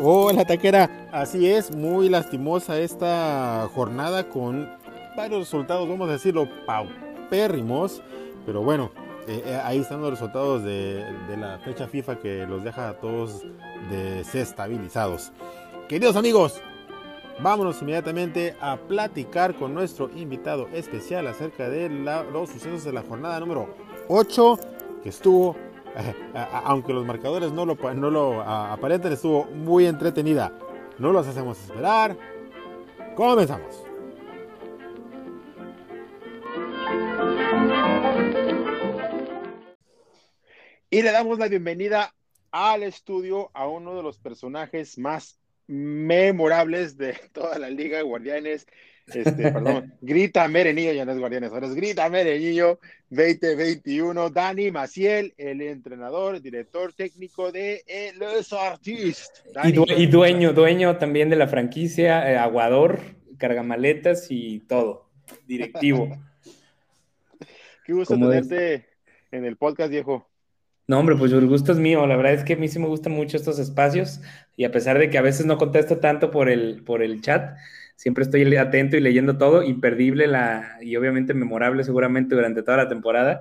Hola taquera, así es, muy lastimosa esta jornada con varios resultados, vamos a decirlo, paupérrimos, pero bueno, eh, eh, ahí están los resultados de, la fecha FIFA que los deja a todos desestabilizados. Queridos amigos, vámonos inmediatamente a platicar con nuestro invitado especial acerca de los sucesos de la jornada número 8 que estuvo aunque los marcadores no lo, aparenten, estuvo muy entretenida. No los hacemos esperar. Comenzamos. Y le damos la bienvenida al estudio a uno de los personajes más memorables de toda la Liga de Guardianes este, perdón, Grita Merenillo, ya no es Guardianes, ahora es Grita Merenillo 2021. Dani Maciel, el entrenador, director técnico de eh, Los Artistas. Y, dueño, dueño también de la franquicia, eh, aguador, cargamaletas y todo, directivo. Qué gusto tenerte en el podcast, viejo. No, hombre, pues el gusto es mío. La verdad es que a mí sí me gustan mucho estos espacios y a pesar de que a veces no contesto tanto por el, por el chat, siempre estoy atento y leyendo todo, imperdible la, y obviamente memorable seguramente durante toda la temporada,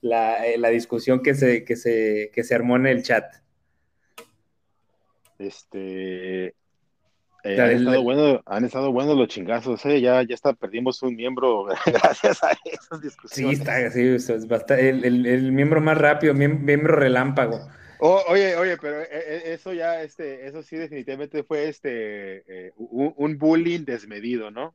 la, eh, discusión que se, que, se, que se armó en el chat. Este, eh, han, estado bueno, han, estado buenos los chingazos, ¿eh? ya, ya está, perdimos un miembro gracias a esas discusiones. Sí, está, sí, es bastante, el, el, el, miembro más rápido, miembro relámpago. Oh, oye, oye, pero eh, eh, eso ya, este, eso sí definitivamente fue este, eh, un, bullying desmedido, ¿no?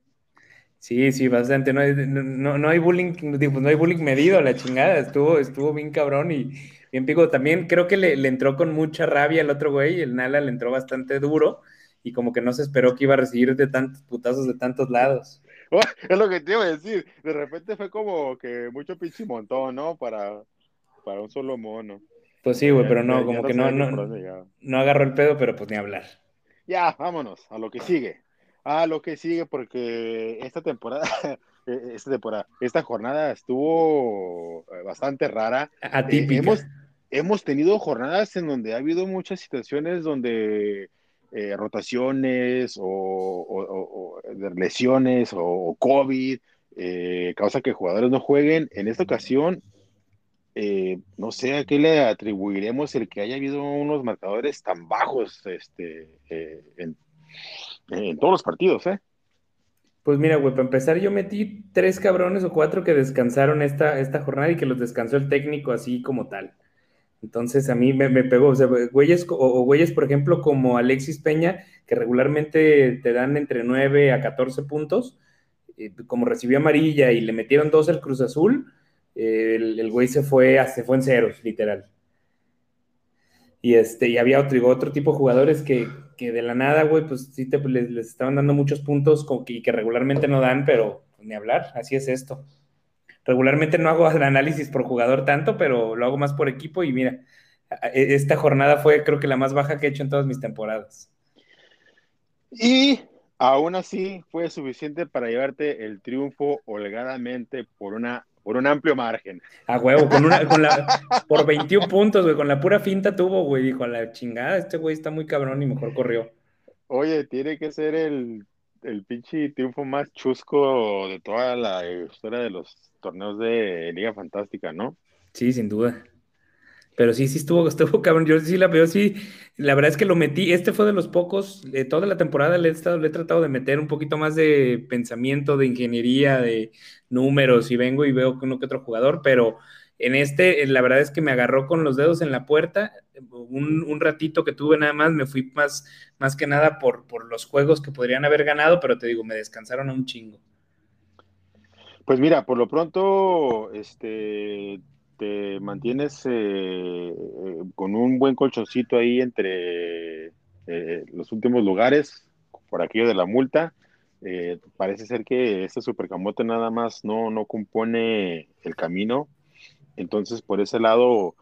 Sí, sí, bastante. No hay, no, no hay bullying, no hay bullying medido, la chingada. Estuvo, estuvo bien cabrón y bien pico. También creo que le, entró con mucha rabia el otro güey, el Nala le entró bastante duro y como que no se esperó que iba a recibir de tantos putazos de tantos lados. Oh, es lo que te iba a decir. De repente fue como que mucho pinche montón, ¿no? Para, para un solo mono. Pues sí, güey, pero no, como que no, no, no agarró el pedo, pero pues ni hablar. Ya, vámonos, a lo que sigue. A lo que sigue, porque esta temporada, e, esta temporada, esta jornada estuvo eh, bastante rara. Atípica. hemos, hemos tenido jornadas en donde ha habido muchas situaciones donde eh, rotaciones o, lesiones o, COVID eh, causa que jugadores no jueguen. En esta ocasión eh, no sé a qué le atribuiremos el que haya habido unos marcadores tan bajos este, eh, en, todos los partidos, ¿eh? Pues mira, güey, para empezar yo metí tres cabrones o cuatro que descansaron esta, esta jornada y que los descansó el técnico así como tal. Entonces a mí me, pegó, o sea, güeyes, o, güeyes, por ejemplo, como Alexis Peña, que regularmente te dan entre 9 a 14 puntos, como recibió amarilla y le metieron dos al Cruz Azul, el, güey se fue, se fue en ceros, literal. Y, este, y había otro, otro tipo de jugadores que, de la nada, güey, pues sí te, les, estaban dando muchos puntos y que regularmente no dan, pero ni hablar, así es esto. Regularmente no hago análisis por jugador tanto, pero lo hago más por equipo y mira, e, esta jornada fue creo que la más baja que he hecho en todas mis temporadas. Y aún así fue suficiente para llevarte el triunfo holgadamente por una por un amplio margen. A huevo, con una, con la, por 21 puntos, güey, con la pura finta tuvo, güey, dijo, a la chingada, este güey está muy cabrón y mejor corrió. Oye, tiene que ser el, el pinche triunfo más chusco de toda la historia de los torneos de Liga Fantástica, ¿no? Sí, sin duda. Pero sí, sí estuvo, estuvo cabrón. Yo sí la veo, sí. La verdad es que lo metí. Este fue de los pocos, toda la temporada le he, estado, le he tratado de meter un poquito más de pensamiento, de ingeniería, de números, y vengo y veo que uno que otro jugador, pero en este, la verdad es que me agarró con los dedos en la puerta. Un, ratito que tuve nada más, me fui más, más que nada por, por los juegos que podrían haber ganado, pero te digo, me descansaron a un chingo. Pues mira, por lo pronto, este, te mantienes eh, eh, con un buen colchoncito ahí entre eh, los últimos lugares, por aquello de la multa. parece ser que este supercamote nada más no, no compone el camino. Entonces, por ese lado,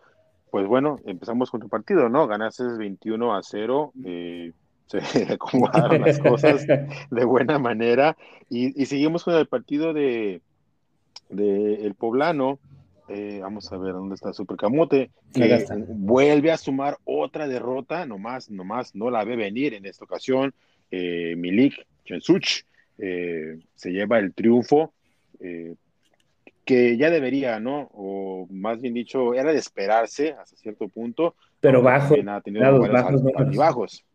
pues bueno, empezamos con tu partido, ¿no? Ganaste 21 a 0. se acomodaron las cosas de buena manera. Y, seguimos con el partido de, de el poblano eh, vamos a ver dónde está Super Camote, que vuelve a sumar otra derrota, nomás, nomás no la ve venir en esta ocasión. Eh, Milik Chensuch eh, se lleva el triunfo que ya debería, ¿no? O más bien dicho, era de esperarse hasta cierto punto. Pero bajo, bajos, bajos.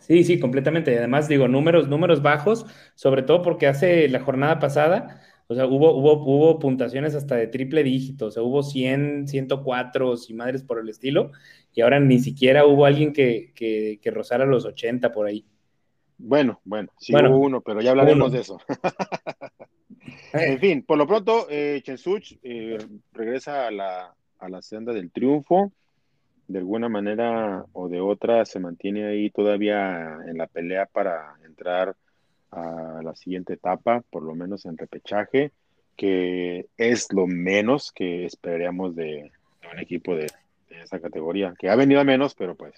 Sí, sí, completamente. Además, digo, números, números bajos, sobre todo porque hace la jornada pasada o sea, hubo, hubo, hubo puntuaciones hasta de triple dígito, o sea, hubo 100, 104 y madres por el estilo, y ahora ni siquiera hubo alguien que, que, rozara los 80 por ahí. Bueno, bueno, sí hubo uno, pero ya hablaremos de eso. en fin, por lo pronto, eh, Chensuch eh, regresa a la, a la senda del triunfo. De alguna manera o de otra se mantiene ahí todavía en la pelea para entrar a la siguiente etapa, por lo menos en repechaje, que es lo menos que esperaríamos de, un equipo de, esa categoría, que ha venido a menos, pero pues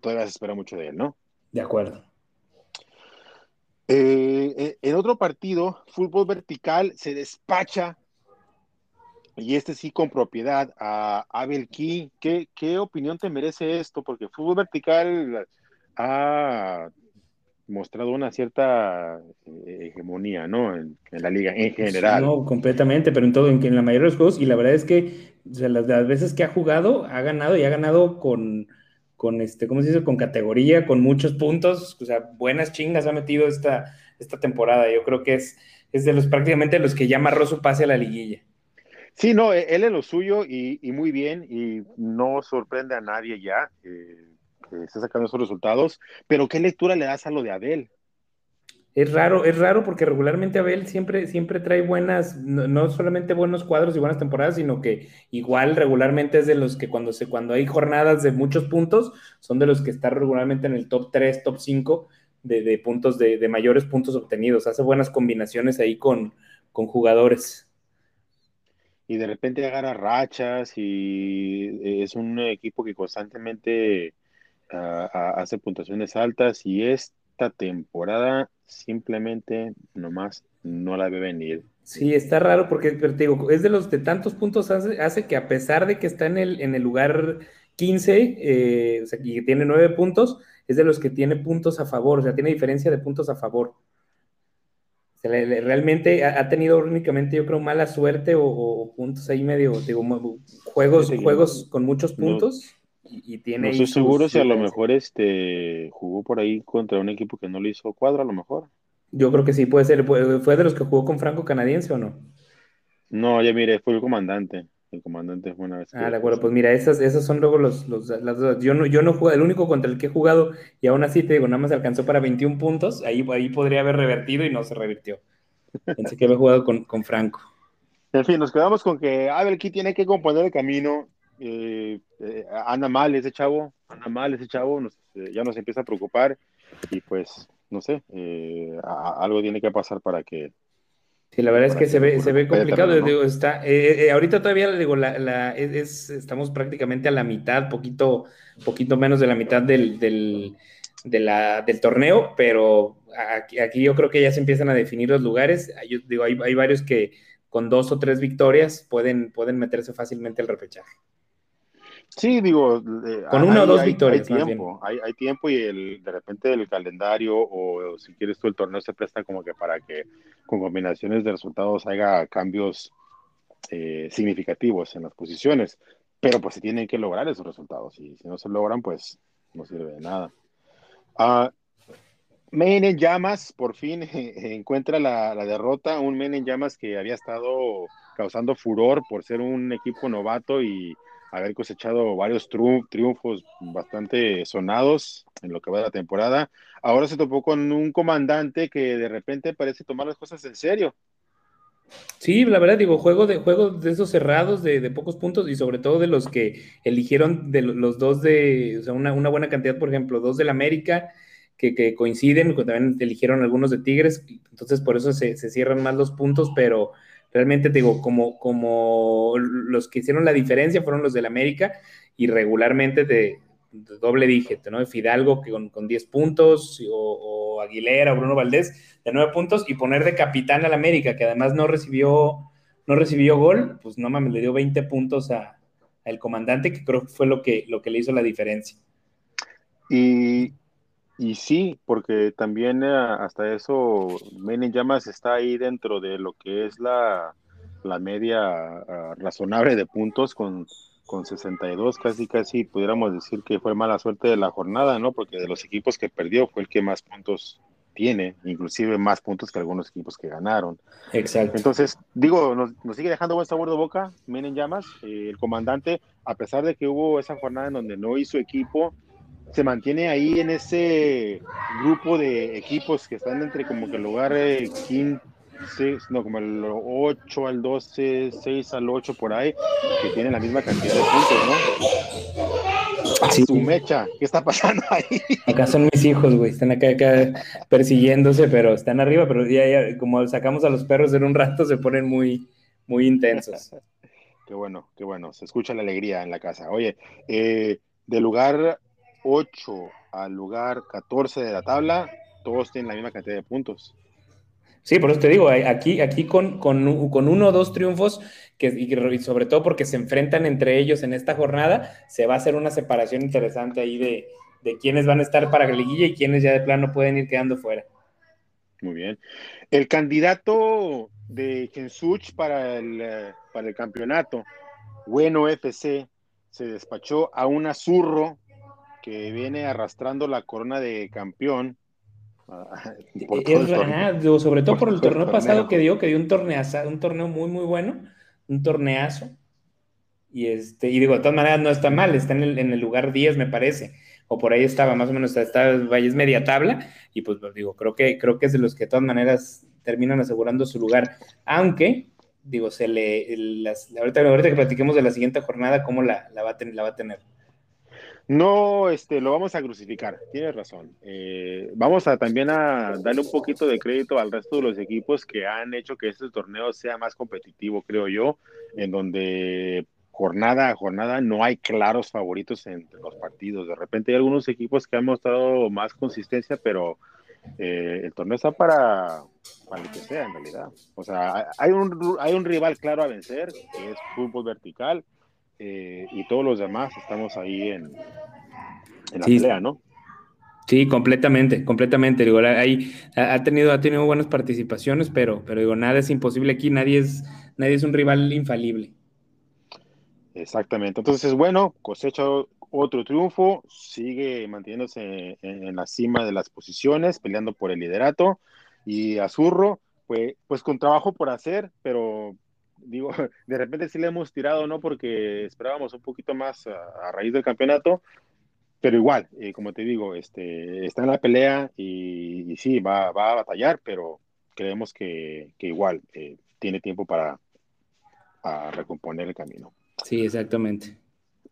todavía se espera mucho de él, ¿no? De acuerdo. Eh, eh, en otro partido, fútbol vertical se despacha, y este sí con propiedad, a Abel Key. ¿Qué, ¿Qué opinión te merece esto? Porque fútbol vertical ha mostrado una cierta eh, hegemonía, ¿no? En, la liga en general. No, completamente, pero en todo, en, la mayoría de los juegos, y la verdad es que las, veces que ha jugado, ha ganado y ha ganado con, con este, ¿cómo se dice? Con categoría, con muchos puntos, o sea, buenas chingas ha metido esta, esta temporada. Yo creo que es, es de los prácticamente los que ya amarró su pase a la liguilla. Sí, no, e, él es lo suyo y, muy bien, y no sorprende a nadie ya. Eh, que esté sacando esos resultados, pero ¿qué lectura le das a lo de Abel? Es raro, es raro porque regularmente Abel siempre, siempre trae buenas, no, solamente buenos cuadros y buenas temporadas, sino que igual regularmente es de los que cuando, se, cuando hay jornadas de muchos puntos, son de los que están regularmente en el top 3, top 5 de, puntos, de, de, mayores puntos obtenidos. Hace buenas combinaciones ahí con, con jugadores. Y de repente agarra rachas y es un equipo que constantemente hace puntuaciones altas y esta temporada simplemente nomás no la ve venir. Sí, está raro porque, te digo, es de los de tantos puntos hace, hace que a pesar de que está en el, en el lugar 15, eh, o sea, y tiene 9 puntos, es de los que tiene puntos a favor, o sea, tiene diferencia de puntos a favor. realmente ha, tenido únicamente, yo creo, mala suerte o, puntos ahí medio, digo, juegos, juegos con muchos puntos y, tiene. No estoy seguro si a lo mejor este jugó por ahí contra un equipo que no le hizo cuadro, a lo mejor. Yo creo que sí, puede ser. ¿Fue de los que jugó con Franco Canadiense o no? No, ya mire, fue el comandante. El comandante fue una vez. Ah, de acuerdo, pues mira, esas, esas son luego los, los las Yo no, yo no jugué, el único contra el que he jugado, y aún así te digo, nada más alcanzó para 21 puntos, ahí, ahí podría haber revertido y no se revirtió. Pensé que había jugado con, con Franco. En fin, nos quedamos con que Abel Key tiene que componer el camino eh, eh, anda mal ese chavo, anda mal ese chavo, eh, ya nos empieza a preocupar y pues, no sé, eh, algo tiene que pasar para que... Sí, la verdad es que se ve, se ve complicado. está, ahorita todavía digo, la, es, estamos prácticamente a la mitad, poquito, poquito menos de la mitad del, del, del torneo, pero aquí, aquí, yo creo que ya se empiezan a definir los lugares. Yo, digo, hay, hay varios que con dos o tres victorias pueden, pueden meterse fácilmente al repechaje. Sí, digo, con una o dos victorias. Hay tiempo, hay, tiempo y el, de repente el calendario o, si quieres tú el torneo se presta como que para que con combinaciones de resultados haya cambios eh, significativos en las posiciones, pero pues se tienen que lograr esos resultados y si no se logran pues no sirve de nada. Uh, Main en llamas por fin encuentra la, la derrota, un Main en llamas que había estado causando furor por ser un equipo novato y haber cosechado varios triunfos bastante sonados en lo que va de la temporada. Ahora se topó con un comandante que de repente parece tomar las cosas en serio. Sí, la verdad, digo, juego de juegos de esos cerrados de, pocos puntos y sobre todo de los que eligieron de los dos de, o sea, una, buena cantidad, por ejemplo, dos del América que, que coinciden, también eligieron algunos de Tigres, entonces por eso se, se cierran más los puntos, pero Realmente te digo, como, como los que hicieron la diferencia fueron los del América y regularmente de, doble dígito, ¿no? Fidalgo que con, con 10 puntos o, Aguilera o Bruno Valdés de 9 puntos y poner de capitán al América, que además no recibió no recibió gol, pues no mames, le dio 20 puntos a, el comandante, que creo que fue lo que, lo que le hizo la diferencia. Y, y sí, porque también eh, hasta eso, Men Llamas está ahí dentro de lo que es la, la media ah, razonable de puntos con, con 62, casi casi pudiéramos decir que fue mala suerte de la jornada, ¿no? Porque de los equipos que perdió fue el que más puntos tiene, inclusive más puntos que algunos equipos que ganaron. Exacto. Entonces, digo, nos, sigue dejando buen sabor de boca, Men Llamas, eh, el comandante, a pesar de que hubo esa jornada en donde no hizo equipo, se mantiene ahí en ese grupo de equipos que están entre como que el lugar 15, eh, no, como el 8 al 12, 6 al 8 por ahí, que tienen la misma cantidad de puntos, ¿no? Sí. Su mecha, ¿qué está pasando ahí? Acá son mis hijos, güey, están acá, acá persiguiéndose, pero están arriba, pero ya, ya, como sacamos a los perros en un rato, se ponen muy, muy intensos. qué bueno, qué bueno, se escucha la alegría en la casa. Oye, eh, de lugar 8 al lugar 14 de la tabla, todos tienen la misma cantidad de puntos. Sí, por eso te digo, aquí, aquí con, con, uno o dos triunfos, que, y sobre todo porque se enfrentan entre ellos en esta jornada, se va a hacer una separación interesante ahí de, de quiénes van a estar para la liguilla y quiénes ya de plano pueden ir quedando fuera. Muy bien. El candidato de Gensuch para el, eh, para el campeonato, Bueno FC, se despachó a un azurro que viene arrastrando la corona de campeón. Ah, sobre todo por, el torneo, pasado que dio, que dio un torneazo, un torneo muy, muy bueno, un torneazo. Y este, y digo, de todas maneras no está mal, está en el, lugar 10, me parece. O por ahí estaba, más o menos, está, es media tabla. Y pues, pues digo, creo que, creo que es de los que de todas maneras terminan asegurando su lugar. Aunque, digo, se le, ahorita, ahorita que platiquemos de la siguiente jornada, cómo la, la, va, a la va a tener. No, este, lo vamos a crucificar, tienes razón. Eh, vamos a también a darle un poquito de crédito al resto de los equipos que han hecho que este torneo sea más competitivo, creo yo, en donde jornada a jornada no hay claros favoritos entre los partidos. De repente hay algunos equipos que han mostrado más consistencia, pero eh, el torneo está para, para lo que sea en realidad. O sea, hay un, hay un rival claro a vencer, que es fútbol vertical eh, y todos los demás estamos ahí en, la pelea, ¿no? Sí, completamente, completamente. Digo, ahí ha tenido, ha tenido buenas participaciones, pero, pero digo, nada es imposible aquí, nadie es, nadie es un rival infalible. Exactamente. Entonces, bueno, cosecha otro triunfo, sigue manteniéndose en, la cima de las posiciones, peleando por el liderato. Y Azurro, pues, pues con trabajo por hacer, pero digo, de repente sí le hemos tirado, ¿no? Porque esperábamos un poquito más a, raíz del campeonato, pero igual, eh, como te digo, este, está en la pelea y, sí, va, va, a batallar, pero creemos que, que igual eh, tiene tiempo para recomponer el camino. Sí, exactamente.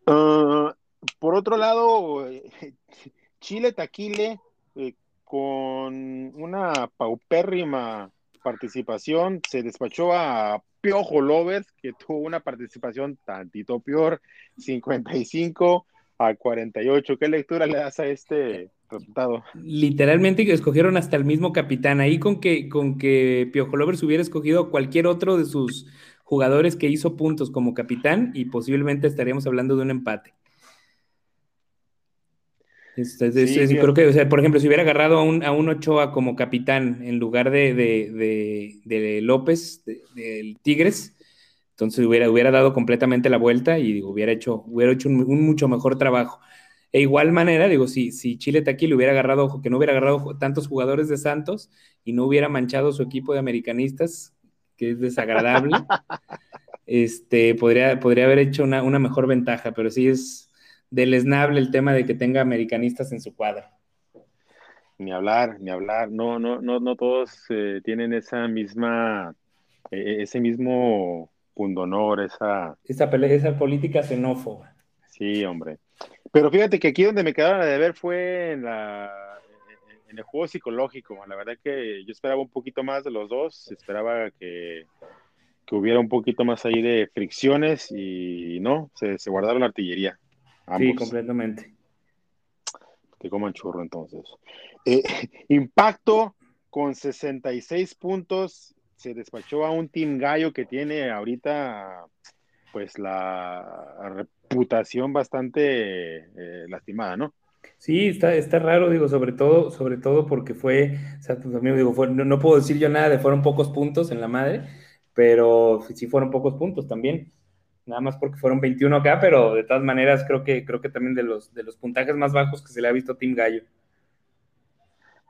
Ah, por otro lado, Chile Taquile, eh, con una paupérrima participación, se despachó a Piojo Lovers, que tuvo una participación tantito peor, 55 a 48. ¿Qué lectura le das a este resultado? Literalmente escogieron hasta el mismo capitán. Ahí con que, con que Piojo Lovers hubiera escogido cualquier otro de sus jugadores que hizo puntos como capitán y posiblemente estaríamos hablando de un empate creo que, o sea, por ejemplo, si hubiera agarrado a un, a un Ochoa como capitán en lugar de, de, López, del Tigres, entonces hubiera, hubiera dado completamente la vuelta y hubiera hecho, hubiera hecho un, mucho mejor trabajo. E igual manera, digo, si, si Chile Taquí le hubiera agarrado, que no hubiera agarrado tantos jugadores de Santos y no hubiera manchado su equipo de americanistas, que es desagradable, este, podría, podría haber hecho una, una mejor ventaja, pero sí es, deleznable el tema de que tenga americanistas en su cuadro. Ni hablar, ni hablar. No, no, no, no todos eh, tienen esa misma, eh, ese mismo pundonor, esa... Esa, esa política xenófoba. Sí, hombre. Pero fíjate que aquí donde me quedaron de ver fue en la en el juego psicológico. La verdad que yo esperaba un poquito más de los dos, esperaba que, que hubiera un poquito más ahí de fricciones y no, se, se guardaron la artillería. Sí, completamente. Que coman churro entonces. Eh, impacto con 66 puntos se despachó a un Team Gallo que tiene ahorita pues la reputación bastante eh, lastimada, ¿no? Sí, está, está raro, digo, sobre todo, sobre todo porque fue, o sea, tu amigo, digo, fue, no, puedo decir yo nada de fueron pocos puntos en la madre, pero sí fueron pocos puntos también. Nada más porque fueron 21 acá, pero de todas maneras creo que, creo que también de los, de los puntajes más bajos que se le ha visto a Team Gallo.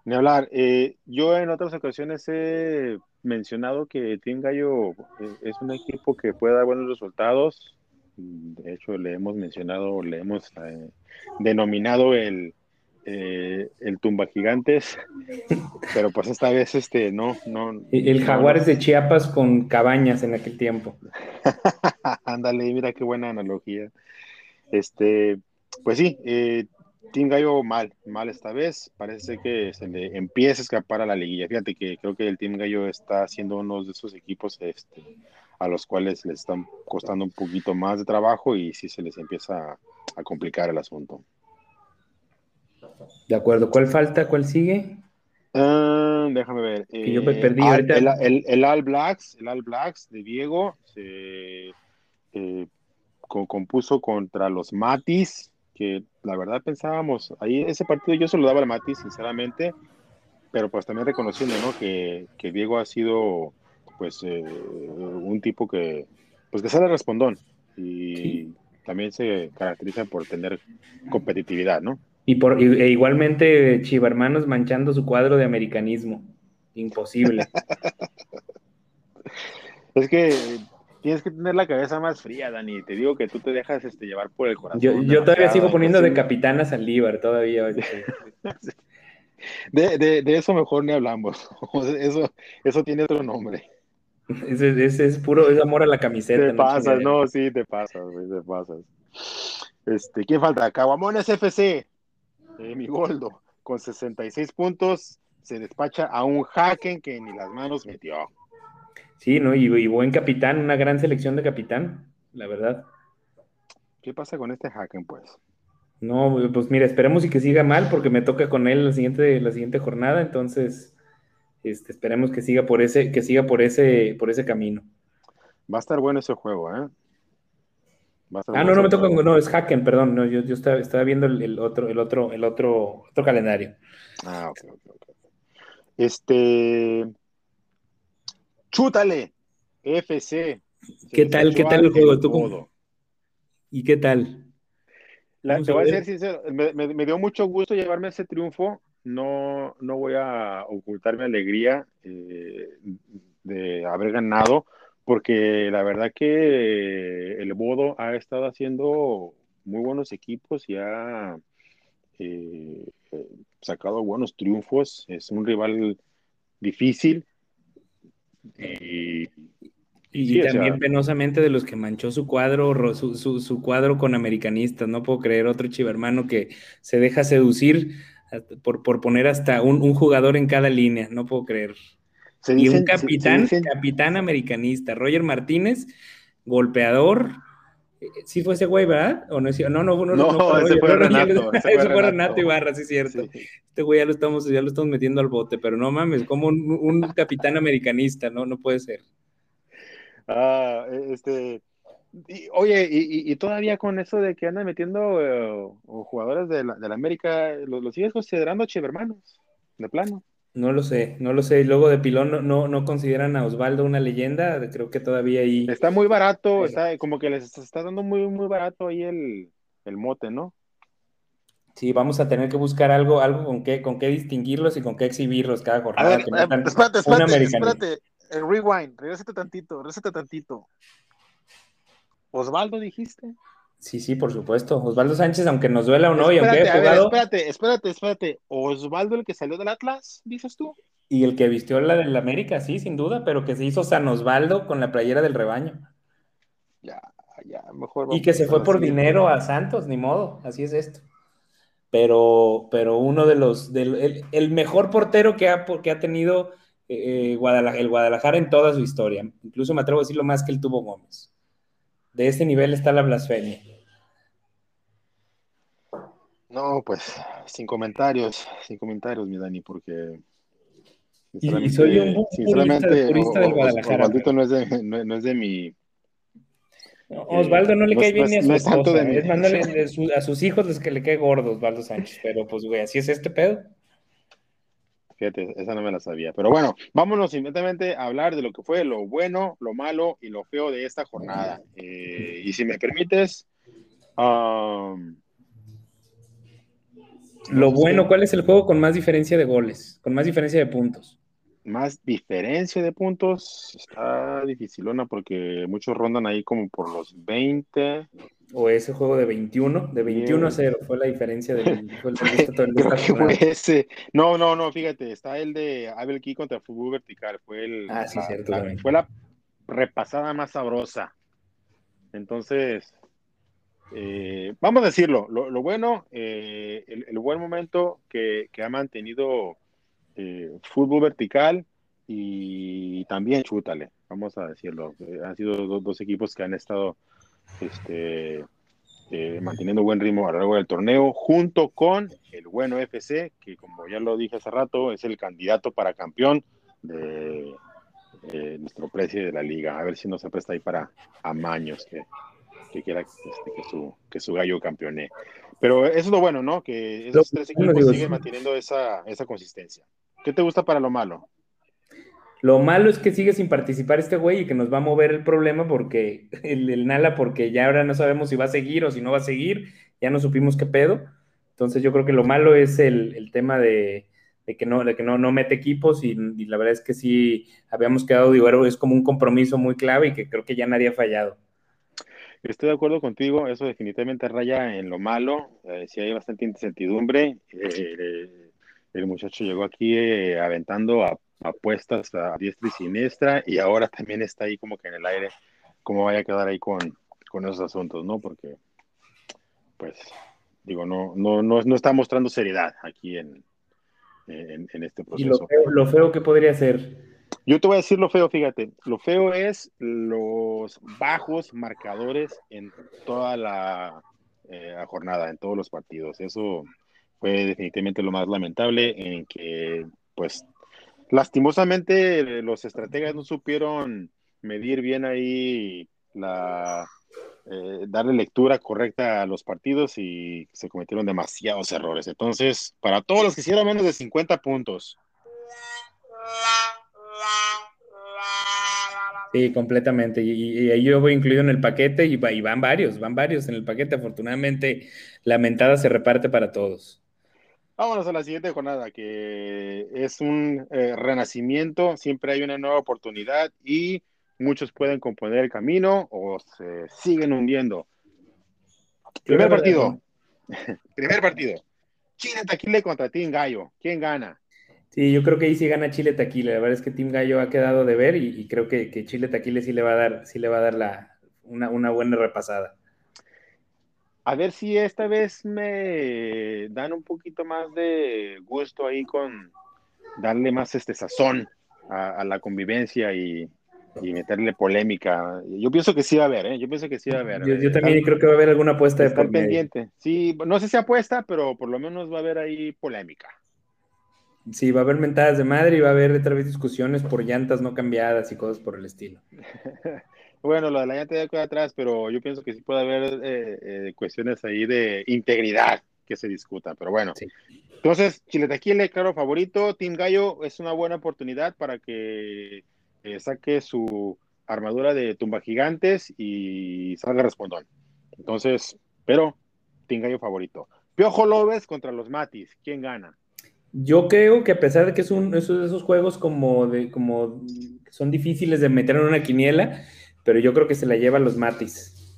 Ni hablar. Eh, yo en otras ocasiones he mencionado que Team Gallo eh, es un equipo que puede dar buenos resultados. De hecho, le hemos mencionado, le hemos eh, denominado el, eh, el tumba gigantes, pero pues esta vez este no, no. El Jaguares de Chiapas con cabañas en aquel tiempo. Ándale, mira qué buena analogía. Este, pues sí, eh, Team Gallo mal, mal esta vez. Parece que se le empieza a escapar a la liguilla. Fíjate que creo que el Team Gallo está siendo uno de esos equipos este, a los cuales les están costando un poquito más de trabajo y sí se les empieza a, complicar el asunto. De acuerdo, ¿cuál falta? ¿Cuál sigue? Ah, déjame ver. yo me perdí El, All Blacks, el All Blacks de Diego se eh, compuso contra los Matis, que la verdad pensábamos, ahí ese partido yo se lo daba al Matis, sinceramente, pero pues también reconociendo, ¿no? Que, que Diego ha sido pues eh, un tipo que pues que sale respondón y también se caracteriza por tener competitividad, ¿no? Y por e igualmente Chivarmanos manchando su cuadro de americanismo. Imposible. es que tienes que tener la cabeza más fría, Dani. Te digo que tú te dejas este, llevar por el corazón. Yo, todavía sigo poniendo de capitana Saldívar, todavía. de, de, de, eso mejor ni hablamos. Eso, eso tiene otro nombre. Ese, es puro, es amor a la camiseta. Te pasas, no, sí, te pasas, te pasas. Este, ¿quién falta? Caguamones FC. Eh, mi Goldo, con 66 puntos, se despacha a un Haken que ni las manos metió. Sí, ¿no? Y, buen capitán, una gran selección de capitán, la verdad. ¿Qué pasa con este Haken, pues? No, pues mira, esperemos y que siga mal, porque me toca con él la siguiente, la siguiente jornada, entonces este, esperemos que siga por ese, que siga por ese, por ese camino. Va a estar bueno ese juego, ¿eh? ah, no, no me toca, no, es Hacken, perdón, no, yo, yo estaba, estaba, viendo el, otro, el otro, el otro, otro calendario. Ah, ok, ok, ok. Este, chútale, FC. ¿Qué tal, qué tal el juego? ¿Tú ¿Y qué tal? te voy a, decir sincero, me, me, dio mucho gusto llevarme ese triunfo no, no voy a ocultar mi alegría eh, de haber ganado, porque la verdad que el Bodo ha estado haciendo muy buenos equipos y ha eh, sacado buenos triunfos. Es un rival difícil. Y, también penosamente de los que manchó su cuadro, su, su, cuadro con americanistas. No puedo creer otro chivermano que se deja seducir por, por poner hasta un, un, jugador en cada línea, no puedo creer. y un capitán, capitán americanista, Roger Martínez, golpeador. Sí fue ese güey, ¿verdad? ¿O no, no, no, no, no, ese fue Renato. ese fue Renato Ibarra, sí es cierto. Este güey ya lo, estamos, ya lo estamos metiendo al bote, pero no mames, como un, un capitán americanista, ¿no? No puede ser. Ah, e, este, oye, y, todavía con eso de que andan metiendo eh, jugadores de la, América, ¿lo, sigues considerando chivermanos? De plano. No lo sé, no lo sé. Luego de Pilón no, no, consideran a Osvaldo una leyenda. Creo que todavía ahí. Está muy barato, está como que les está dando muy, muy barato ahí el, mote, ¿no? Sí, vamos a tener que buscar algo, algo con qué, con qué distinguirlos y con qué exhibirlos cada jornada. A ver, eh, espérate, espérate, espérate. rewind, regresate tantito, regresate tantito. Osvaldo dijiste. Sí, sí, por supuesto. Osvaldo Sánchez, aunque nos duela o no, y aunque haya jugado... espérate, espérate, espérate. ¿Osvaldo el que salió del Atlas, dices tú? Y el que vistió la del América, sí, sin duda, pero que se hizo San Osvaldo con la playera del rebaño. Ya, ya, mejor. Y que se fue por dinero a Santos, ni modo, así es esto. Pero, pero uno de los, del, el, mejor portero que ha, que ha tenido eh, Guadalajara, el Guadalajara en toda su historia. Incluso me atrevo a decirlo más que el tuvo Gómez de ese nivel está la blasfemia. No, pues sin comentarios, sin comentarios, mi Dani, porque Y, soy un sinceramente, purista, del Guadalajara. Osvaldito no es de, no, es de mi. Osvaldo no le cae bien ni a su esposa. Es mandarle a sus hijos los que le cae gordo Osvaldo Sánchez. Pero pues, güey, así es este pedo. Fíjate, esa no me la sabía. Pero bueno, vámonos inmediatamente a hablar de lo que fue lo bueno, lo malo y lo feo de esta jornada. Eh, y si me permites. lo bueno, ¿cuál es el juego con más diferencia de goles? Con más diferencia de puntos. Más diferencia de puntos está dificilona porque muchos rondan ahí como por los 20. O ese juego de 21, de 21 a 0 fue la diferencia del ese. No, no, no, fíjate, está el de Abel Key contra Fútbol Vertical, fue el ah, sí, cierto, fue la repasada más sabrosa. Entonces, eh, vamos a decirlo, lo, bueno, eh, el, buen momento que, que ha mantenido eh, fútbol vertical y también chútale, vamos a decirlo. Eh, han sido dos, equipos que han estado este, eh, manteniendo buen ritmo a lo largo del torneo, junto con el bueno FC, que como ya lo dije hace rato, es el candidato para campeón de nuestro precio de la liga. A ver si no se presta ahí para amaños que, que quiera este, que, su, que su gallo campeone. Pero eso es lo bueno, ¿no? Que esos tres equipos siguen manteniendo esa, esa consistencia. ¿Qué te gusta para lo malo? Lo malo es que sigue sin participar este güey y que nos va a mover el problema porque el, Nala, porque ya ahora no sabemos si va a seguir o si no va a seguir, ya no supimos qué pedo. Entonces yo creo que lo malo es el, tema de, que, no, de que no, no mete equipos y, la verdad es que sí habíamos quedado, digo, es como un compromiso muy clave y que creo que ya nadie ha fallado. Estoy de acuerdo contigo, eso definitivamente raya en lo malo, eh, sí hay bastante incertidumbre. Eh, el muchacho llegó aquí eh, aventando a, apuestas a diestra y siniestra y ahora también está ahí como que en el aire cómo vaya a quedar ahí con, con esos asuntos, ¿no? Porque, pues, digo, no, no, no, no está mostrando seriedad aquí en, en, este proceso. ¿Y lo feo, que podría ser? Yo te voy a decir lo feo, fíjate. Lo feo es los bajos marcadores en toda la eh, jornada, en todos los partidos. Eso fue definitivamente lo más lamentable en que, pues, lastimosamente los estrategas no supieron medir bien ahí la eh, darle lectura correcta a los partidos y se cometieron demasiados errores. Entonces, para todos los que hicieron menos de 50 puntos. Sí, completamente. Y, ahí yo voy incluido en el paquete y, y, van varios, van varios en el paquete. Afortunadamente, la mentada se reparte para todos. Vámonos a la siguiente jornada, que es un eh, renacimiento, siempre hay una nueva oportunidad y muchos pueden componer el camino o se siguen hundiendo. Primer partido. Primer partido. Chile Taquile contra Team Gallo. ¿Quién gana? Sí, yo creo que ahí sí gana Chile Taquile. La verdad es que Team Gallo ha quedado de ver y, creo que, Chile Taquile sí le va a dar, sí le va a dar la, una, una buena repasada a ver si esta vez me dan un poquito más de gusto ahí con darle más este sazón a, la convivencia y, meterle polémica. Yo pienso que sí va a haber, ¿eh? Yo pienso que sí va a haber. Yo, también creo que va a haber alguna apuesta de por pendiente. Sí, no sé si apuesta, pero por lo menos va a haber ahí polémica. Sí, va a haber mentadas de madre y va a haber otra vez discusiones por llantas no cambiadas y cosas por el estilo. Bueno, lo de la llanta ya queda atrás, pero yo pienso que sí puede haber eh, eh, cuestiones ahí de integridad que se discutan, pero bueno. Entonces, Chile Taquile, claro, favorito. Team Gallo es una buena oportunidad para que eh, saque su armadura de tumba gigantes y salga respondón. Entonces, pero Team Gallo favorito. Piojo López contra los Matis, ¿quién gana? Yo creo que a pesar de que es un, esos, esos juegos como de como son difíciles de meter en una quiniela, pero yo creo que se la llevan los Matis.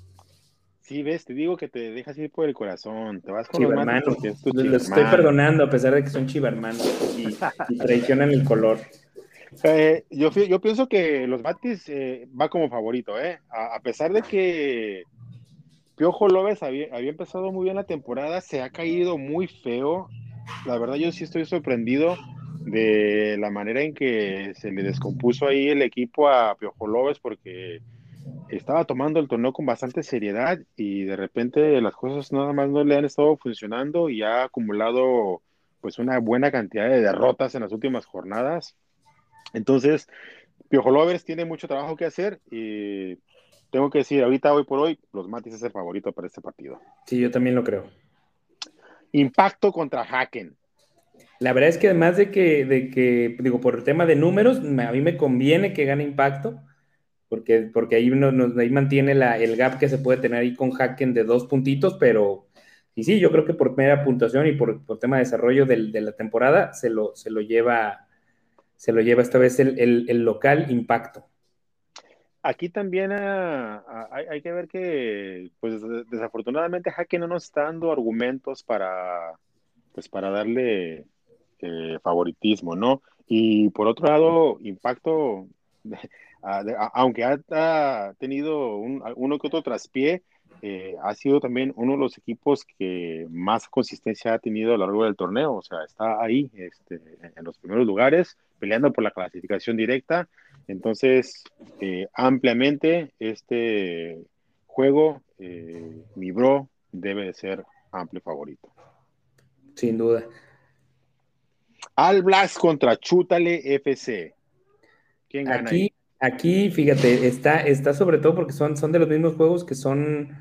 Sí, ves, te digo que te dejas ir por el corazón, te vas con los Matis Los estoy perdonando a pesar de que son chivarmanos y, traicionan el color. Eh, yo, yo pienso que los Matis eh, va como favorito, ¿eh? A, pesar de que Piojo López había, había empezado muy bien la temporada, se ha caído muy feo. La verdad, yo sí estoy sorprendido de la manera en que se le descompuso ahí el equipo a Piojo López porque estaba tomando el torneo con bastante seriedad y de repente las cosas nada más no le han estado funcionando y ha acumulado pues una buena cantidad de derrotas en las últimas jornadas. Entonces, Piojo Lovers tiene mucho trabajo que hacer y tengo que decir, ahorita, hoy por hoy, los Matis es el favorito para este partido. Sí, yo también lo creo. Impacto contra Haken. La verdad es que además de que, de que, digo, por el tema de números, a mí me conviene que gane impacto, porque, porque ahí, ahí mantiene la, el gap que se puede tener ahí con Haken de dos puntitos, pero y sí, yo creo que por primera puntuación y por, por tema de desarrollo del, de la temporada se lo, se lo lleva se lo lleva esta vez el, el, el local impacto. Aquí también ah, ah, hay, hay, que ver que, pues desafortunadamente Jaque no nos está dando argumentos para, pues para darle eh, favoritismo, ¿no? Y por otro lado, impacto, aunque ha, tenido un, uno que otro traspié, eh, ha sido también uno de los equipos que más consistencia ha tenido a lo largo del torneo, o sea, está ahí este, en los primeros lugares, peleando por la clasificación directa. Entonces, eh, ampliamente este juego, eh, mi bro debe de ser amplio favorito. Sin duda. Al Blas contra Chútale FC. ¿Quién gana aquí, aquí, fíjate, está, está sobre todo porque son, son de los mismos juegos que son,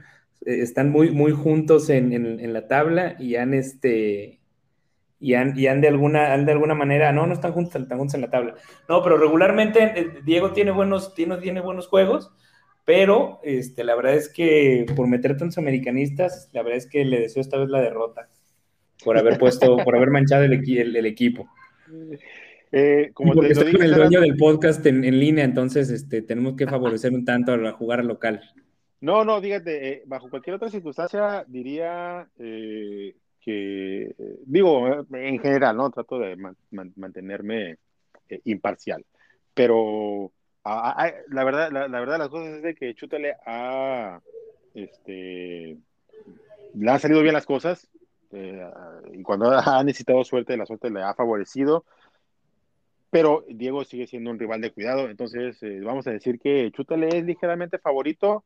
eh, están muy, muy juntos en, en la tabla y han este y han, de alguna, de alguna manera, no, no están juntos, están juntos en la tabla. No, pero regularmente eh, Diego tiene buenos, tiene, tiene buenos juegos, pero este, la verdad es que por meter tantos americanistas, la verdad es que le deseo esta vez la derrota, por haber puesto, por haber manchado el, el, equipo. Eh, como porque estoy con el dueño del podcast en, línea, entonces este, tenemos que favorecer un tanto a jugar al local. No, no, dígate, eh, bajo cualquier otra circunstancia diría digo, en general, ¿no? Trato de mantenerme eh, imparcial, pero la verdad, la, verdad las cosas es de que Chútale ha, este, le han salido bien las cosas, eh, y cuando ha necesitado suerte, la suerte le ha favorecido, pero Diego sigue siendo un rival de cuidado, entonces eh, vamos a decir que Chútale es ligeramente favorito,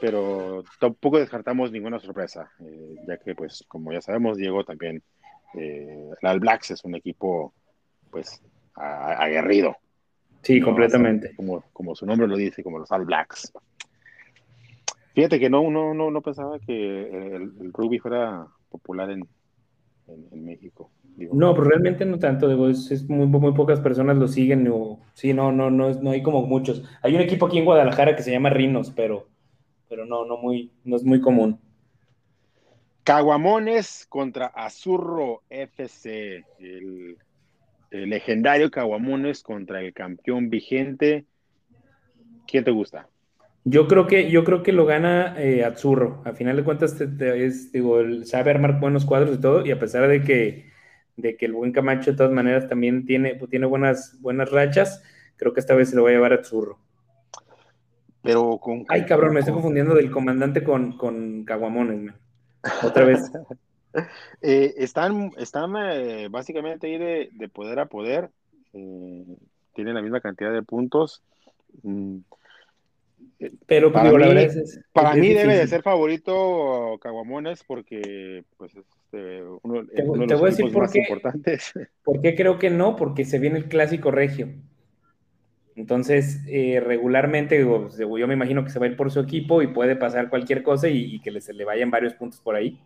pero tampoco descartamos ninguna sorpresa, eh, ya que, pues, como ya sabemos, Diego también, eh, el All Blacks es un equipo, pues, aguerrido. Sí, completamente. Como, como su nombre lo dice, como los All Blacks. Fíjate que no, no, no, no pensaba que el, rugby fuera popular en, en, México. no, pero realmente no tanto, digo, es, muy, muy, pocas personas lo siguen, o, sí, no, no, no, no hay como muchos. Hay un equipo aquí en Guadalajara que se llama Rinos, pero pero no, no, muy, no es muy común. Caguamones contra Azurro FC, el, legendario Caguamones contra el campeón vigente. ¿Quién te gusta? Yo creo que, yo creo que lo gana eh, Azurro. A final de cuentas, es, digo, sabe armar buenos cuadros y todo, y a pesar de que, de que el buen Camacho de todas maneras también tiene, tiene buenas, buenas rachas, creo que esta vez se lo va a llevar a Azurro. Pero con. Ay, cabrón, me estoy confundiendo del comandante con, con Caguamones, Otra vez. Eh, están están eh, básicamente ahí de, poder a poder. Eh, tienen la misma cantidad de puntos. Mm, pero para mí, para mí debe de ser favorito Caguamones porque pues este, uno, te, uno de los voy a decir más importantes. ¿Por qué creo que no? Porque se viene el clásico regio. Entonces, eh, regularmente, pues, yo me imagino que se va a ir por su equipo y puede pasar cualquier cosa y, que se le vayan varios puntos por ahí.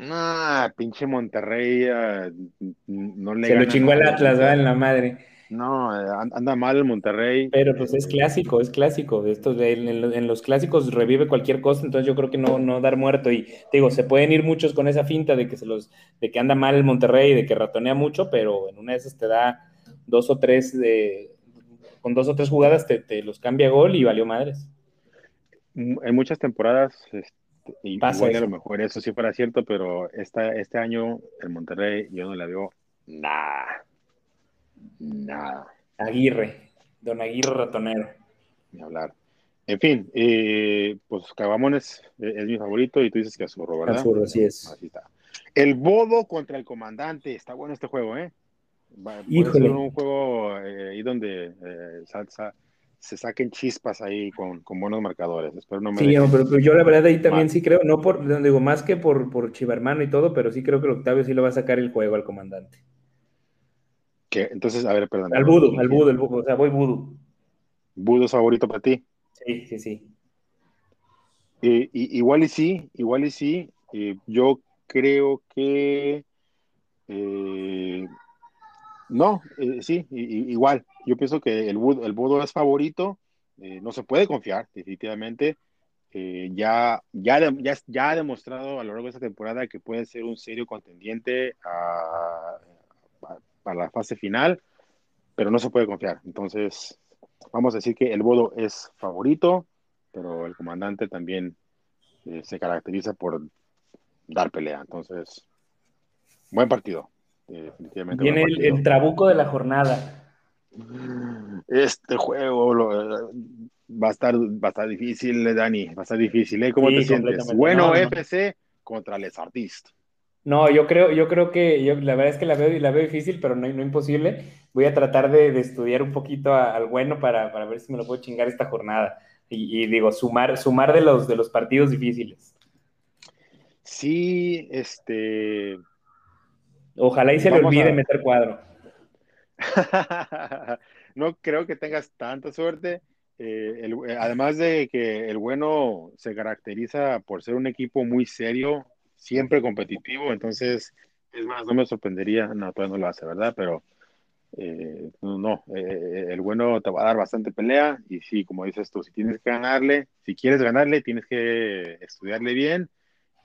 Ah, pinche Monterrey ah, no le Se lo chingó el Atlas, va en la madre. No, anda mal el Monterrey. Pero pues es clásico, es clásico. Esto en, los clásicos revive cualquier cosa, entonces yo creo que no, no dar muerto. Y digo, se pueden ir muchos con esa finta de que se los, de que anda mal el Monterrey, de que ratonea mucho, pero en una de esas te da dos o tres de con dos o tres jugadas te, los cambia gol y valió madres. En muchas temporadas, este, y Pasa a lo mejor eso sí fuera cierto, pero esta, este año el Monterrey yo no le veo nada. Nada. Aguirre, don Aguirre ratonero. Ni hablar. En fin, eh, pues Cabamones es, mi favorito y tú dices que Azurro, ¿verdad? Azurro, así es. Así está. El Bodo contra el comandante. Está bueno este juego, ¿eh? Híjole. un juego eh, ahí donde eh, se saquen chispas ahí con, buenos marcadores. Espero no me sí, pero, yo la verdad ahí también sí creo, no por, digo, más que por, por Chivermano y todo, pero sí creo que Octavio sí lo va a sacar el juego al comandante. Que, entonces, a ver, perdón. Al Budo, al Budo, el o sea, voy Budo. ¿Budo es favorito para ti? Sí, sí, sí. igual y sí, igual y sí. yo creo que eh, no, eh, sí, igual. Yo pienso que el Budo, el Budo es favorito. Eh, no se puede confiar, definitivamente. ya, ya, ya, ha demostrado a lo largo de esta temporada que puede ser un serio contendiente a, para la fase final, pero no se puede confiar. Entonces, vamos a decir que el Bodo es favorito, pero el comandante también se caracteriza por dar pelea. Entonces, buen partido. definitivamente. Viene el, trabuco de la jornada. Este juego va, a estar, va a estar difícil, Dani. Va a estar difícil. ¿eh? ¿Cómo te sientes? Bueno, FC contra Les Artistes. No, yo creo, yo creo que yo, la verdad es que la veo, la veo difícil, pero no, no imposible. Voy a tratar de, estudiar un poquito al bueno para, para, ver si me lo puedo chingar esta jornada. Y, y, digo, sumar, sumar de los, de los partidos difíciles. Sí, este. Ojalá y se le olvide meter cuadro. no creo que tengas tanta suerte. Eh, eh, además de que el bueno se caracteriza por ser un equipo muy serio, siempre competitivo, entonces, es más, no me sorprendería, no, todavía no lo hace, ¿verdad? Pero eh, no, el bueno te va a dar bastante pelea y sí, como dices tú, si tienes que ganarle, si quieres ganarle, tienes que estudiarle bien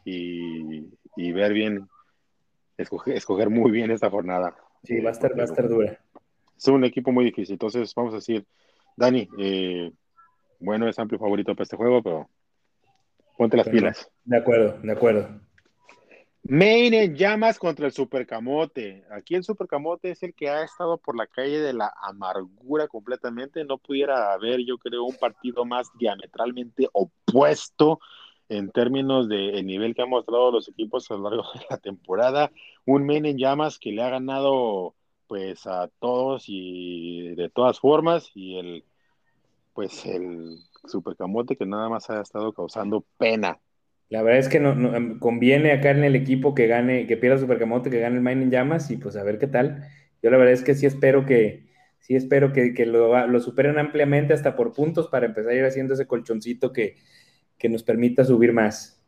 y, ver bien, escoger, muy bien esta jornada. Sí, va a estar, va a estar dura. Es un equipo muy difícil, entonces vamos a decir, Dani, eh, bueno, es amplio favorito para este juego, pero ponte las pilas. De acuerdo, de acuerdo. Main en llamas contra el Supercamote. Aquí el Supercamote es el que ha estado por la calle de la amargura completamente. No pudiera haber, yo creo, un partido más diametralmente opuesto en términos del nivel que han mostrado los equipos a lo largo de la temporada. Un men en llamas que le ha ganado pues a todos y de todas formas y el pues el supercamote que nada más ha estado causando pena. La verdad es que no, em, conviene acá en el equipo que gane, que pierda supercamote, que gane el Mine en llamas y pues a ver qué tal. Yo la verdad es que sí espero que sí espero que, lo, lo superen ampliamente hasta por puntos para empezar a ir haciendo ese colchoncito que, que nos permita subir más.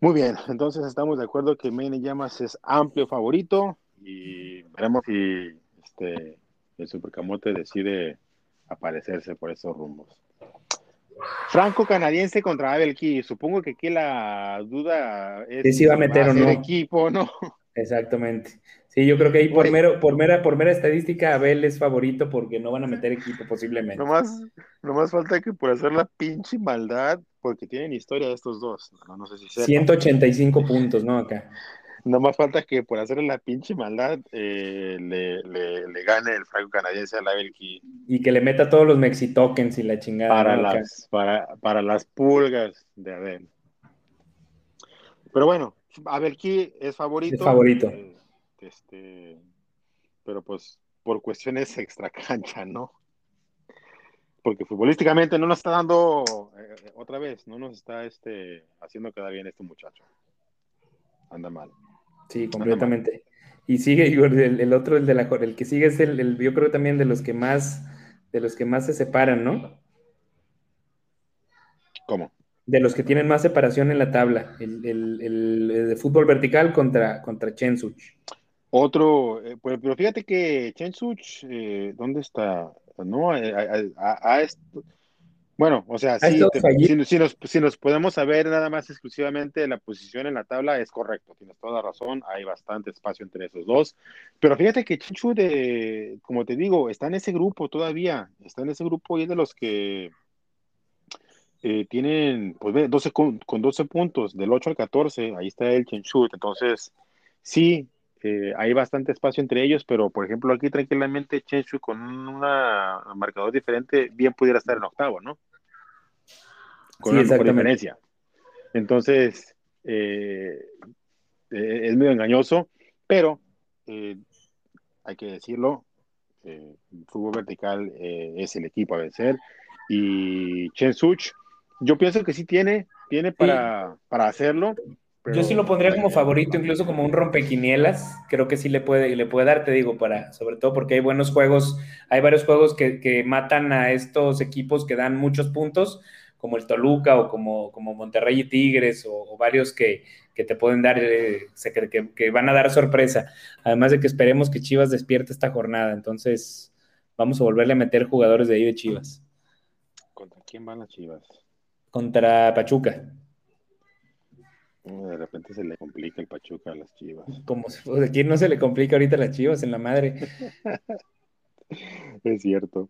Muy bien, entonces estamos de acuerdo que Maine Llamas es amplio favorito y veremos si este, el Supercamote decide aparecerse por esos rumbos. Franco canadiense contra Abel Key. Supongo que aquí la duda es si va a meter o no. equipo, ¿no? Exactamente. Sí, yo creo que ahí por, mero, por, mera, por mera estadística Abel es favorito porque no van a meter equipo posiblemente. No más, más falta que por hacer la pinche maldad, porque tienen historia estos dos. No, sé si 185 puntos, ¿no? Acá. No más falta que por hacer la pinche maldad eh, le, le, gane el franco canadiense a Abel Key. Y que le meta todos los mexitokens y la chingada. Para, las, para, para las pulgas de Abel. Pero bueno, Abel Key es favorito. Es favorito. Eh, este, pero pues por cuestiones extra cancha, ¿no? Porque futbolísticamente no nos está dando, eh, otra vez, no nos está este, haciendo quedar bien este muchacho. Anda mal. Sí, completamente. Y sigue, el, el, otro, el de la el que sigue es el, yo creo también de los que más, de los que más se separan, ¿no? ¿Cómo? De los que tienen más separación en la tabla, el, de fútbol vertical contra, contra Chensuch. Otro, eh, pues, pero fíjate que Chensuch, eh, ¿dónde está? No, eh, bueno, o sea, si, nos, si, nos, podemos saber nada más exclusivamente la posición en la tabla, es correcto, tienes toda razón, hay bastante espacio entre esos dos, pero fíjate que Chensuch, de, como te digo, está en ese grupo todavía, está en ese grupo y es de los que tienen, pues 12 con, con, 12 puntos, del 8 al 14, ahí está el Chenchut, entonces sí, eh, hay bastante espacio entre ellos, pero por ejemplo aquí tranquilamente Chenshu con un marcador diferente bien pudiera estar en octavo, ¿no? Con una diferencia. Entonces, eh, eh, es medio engañoso, pero hay que decirlo, el fútbol vertical es el equipo a vencer y Chensuch, yo pienso que sí tiene, tiene para, para hacerlo, Yo sí lo pondría como favorito, incluso como un rompequinielas. Creo que sí le puede, le puede dar, te digo, para, sobre todo porque hay buenos juegos, hay varios juegos que, matan a estos equipos que dan muchos puntos, como el Toluca o como, como Monterrey y Tigres, o, varios que, te pueden dar, eh, que, que, van a dar sorpresa. Además de que esperemos que Chivas despierte esta jornada. Entonces, vamos a volverle a meter jugadores de ahí de Chivas. ¿Contra quién van las Chivas? Contra Pachuca. De repente se le complica el Pachuca a las Chivas. Como ¿de quién no se le complica ahorita a las Chivas en la madre? es cierto.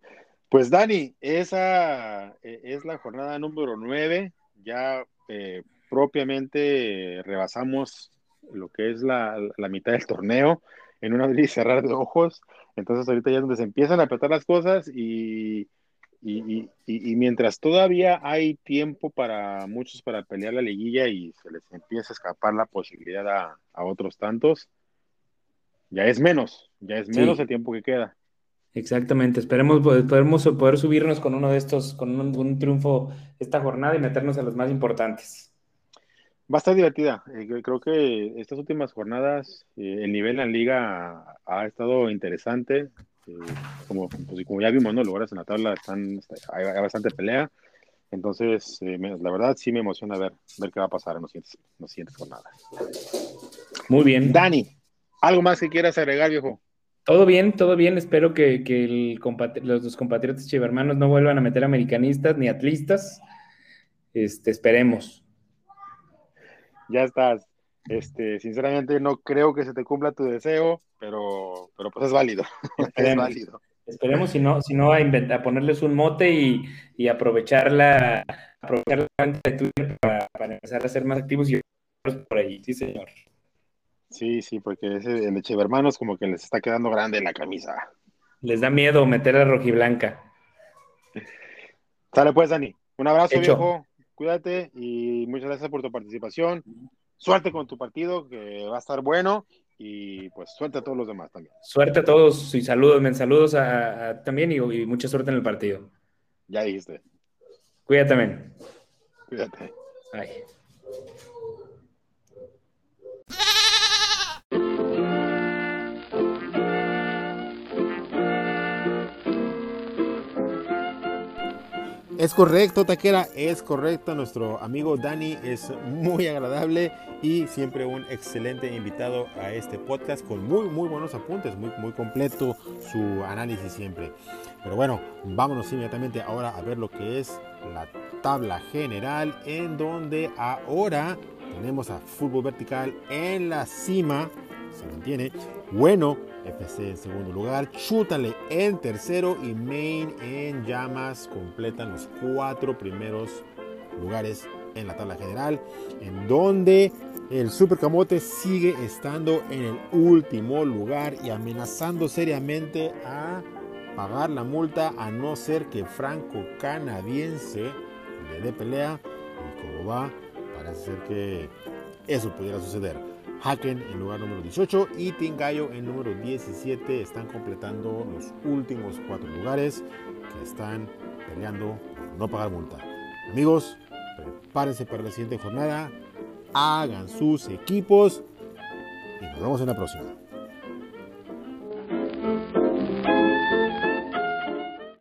Pues Dani, esa eh, es la jornada número 9. Ya eh, propiamente rebasamos lo que es la, la, mitad del torneo en un abrir y cerrar de ojos. Entonces ahorita ya es donde se empiezan a apretar las cosas y y, mientras todavía hay tiempo para muchos para pelear la liguilla y se les empieza a escapar la posibilidad a, otros tantos, ya es menos, ya es menos el tiempo que queda. Exactamente, esperemos podemos poder subirnos con uno de estos, con un, triunfo esta jornada y meternos a los más importantes. Va a estar divertida. Eh, creo que estas últimas jornadas eh, el nivel en la liga ha estado interesante. Este, como, pues, como ya vimos, ¿no? Lugares en la tabla están, hay, bastante pelea. Entonces, eh, la verdad sí me emociona ver, ver qué va a pasar en los siguientes, jornadas. Muy bien. Dani, ¿algo más que quieras agregar, viejo? Todo bien, todo bien. Espero que, que los, compatriotas chivermanos no vuelvan a meter americanistas ni atlistas. Este, esperemos. Ya estás. Este, sinceramente no creo que se te cumpla tu deseo, pero, pero pues es válido. Esperemos, es válido. Esperemos si no, si no a, inventar, ponerles un mote y, y aprovechar la aprovechar la de Twitter para, empezar a ser más activos y por ahí, sí señor. Sí, sí, porque ese, el de Hermanos como que les está quedando grande la camisa. Les da miedo meter a rojiblanca. Sale pues, Dani. Un abrazo, viejo. Cuídate y muchas gracias por tu participación suerte con tu partido, que va a estar bueno. Y pues suerte a todos los demás también. Suerte a todos y saludos, men, saludos a, también y, mucha suerte en el partido. Ya dijiste. Cuídate, men. Cuídate. Ay. Es correcto, Taquera, es correcto. Nuestro amigo Dani es muy agradable y siempre un excelente invitado a este podcast con muy, muy buenos apuntes, muy, muy completo su análisis siempre. Pero bueno, vámonos inmediatamente ahora a ver lo que es la tabla general, en donde ahora tenemos a Fútbol Vertical en la cima, se mantiene. Bueno, FC en segundo lugar, Chútale en tercero y Main en llamas completan los cuatro primeros lugares en la tabla general, en donde el Super Camote sigue estando en el último lugar y amenazando seriamente a pagar la multa a no ser que Franco Canadiense le dé pelea y como va, parece ser que eso pudiera suceder. Haken en lugar número 18 y Tingayo en número 17 están completando los últimos cuatro lugares que están peleando no pagar multa. Amigos, prepárense para la siguiente jornada, hagan sus equipos y nos vemos en la próxima.